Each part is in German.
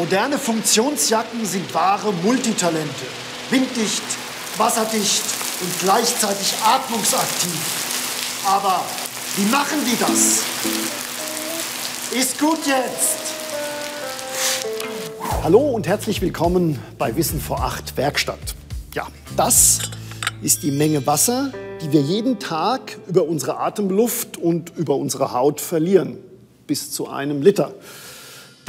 Moderne Funktionsjacken sind wahre Multitalente. Winddicht, wasserdicht und gleichzeitig atmungsaktiv. Aber wie machen die das? Ist gut jetzt! Hallo und herzlich willkommen bei Wissen vor acht Werkstatt. Ja, das ist die Menge Wasser, die wir jeden Tag über unsere Atemluft und über unsere Haut verlieren. Bis zu einem Liter.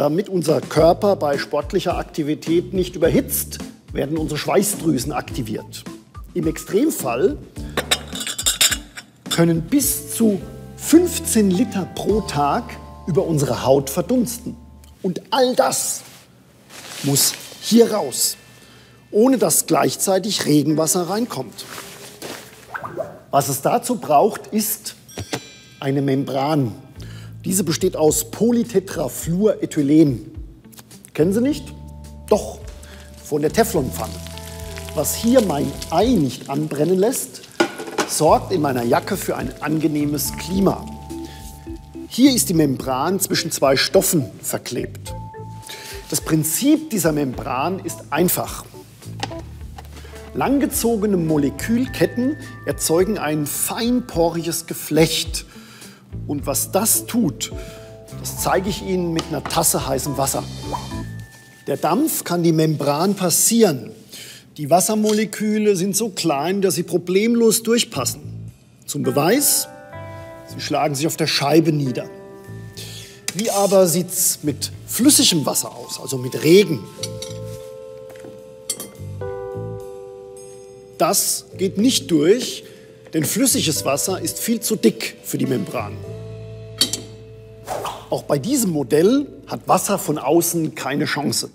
Damit unser Körper bei sportlicher Aktivität nicht überhitzt, werden unsere Schweißdrüsen aktiviert. Im Extremfall können bis zu 15 Liter pro Tag über unsere Haut verdunsten. Und all das muss hier raus, ohne dass gleichzeitig Regenwasser reinkommt. Was es dazu braucht, ist eine Membran. Diese besteht aus Polytetrafluorethylen. Kennen Sie nicht? Doch, von der Teflonpfanne. Was hier mein Ei nicht anbrennen lässt, sorgt in meiner Jacke für ein angenehmes Klima. Hier ist die Membran zwischen zwei Stoffen verklebt. Das Prinzip dieser Membran ist einfach. Langgezogene Molekülketten erzeugen ein feinporiges Geflecht. Und was das tut, das zeige ich Ihnen mit einer Tasse heißem Wasser. Der Dampf kann die Membran passieren. Die Wassermoleküle sind so klein, dass sie problemlos durchpassen. Zum Beweis, sie schlagen sich auf der Scheibe nieder. Wie aber sieht es mit flüssigem Wasser aus, also mit Regen? Das geht nicht durch, denn flüssiges Wasser ist viel zu dick für die Membran. Auch bei diesem Modell hat Wasser von außen keine Chance.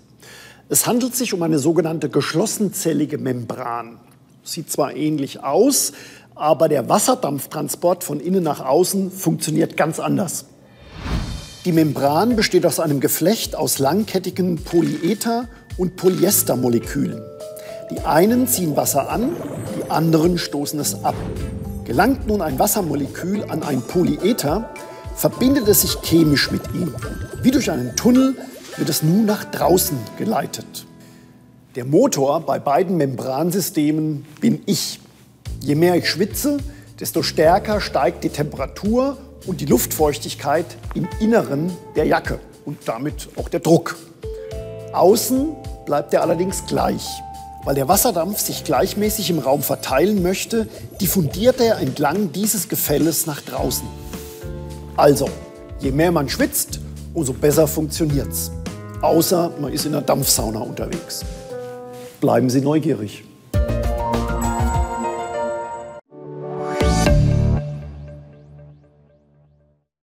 Es handelt sich um eine sogenannte geschlossenzellige Membran. Sieht zwar ähnlich aus, aber der Wasserdampftransport von innen nach außen funktioniert ganz anders. Die Membran besteht aus einem Geflecht aus langkettigen Polyether- und Polyestermolekülen. Die einen ziehen Wasser an, die anderen stoßen es ab. Gelangt nun ein Wassermolekül an ein Polyether, verbindet es sich chemisch mit ihm. Wie durch einen Tunnel wird es nun nach draußen geleitet. Der Motor bei beiden Membransystemen bin ich. Je mehr ich schwitze, desto stärker steigt die Temperatur und die Luftfeuchtigkeit im Inneren der Jacke und damit auch der Druck. Außen bleibt er allerdings gleich. Weil der Wasserdampf sich gleichmäßig im Raum verteilen möchte, diffundiert er entlang dieses Gefälles nach draußen. Also, je mehr man schwitzt, umso besser funktioniert's. Außer man ist in einer Dampfsauna unterwegs. Bleiben Sie neugierig.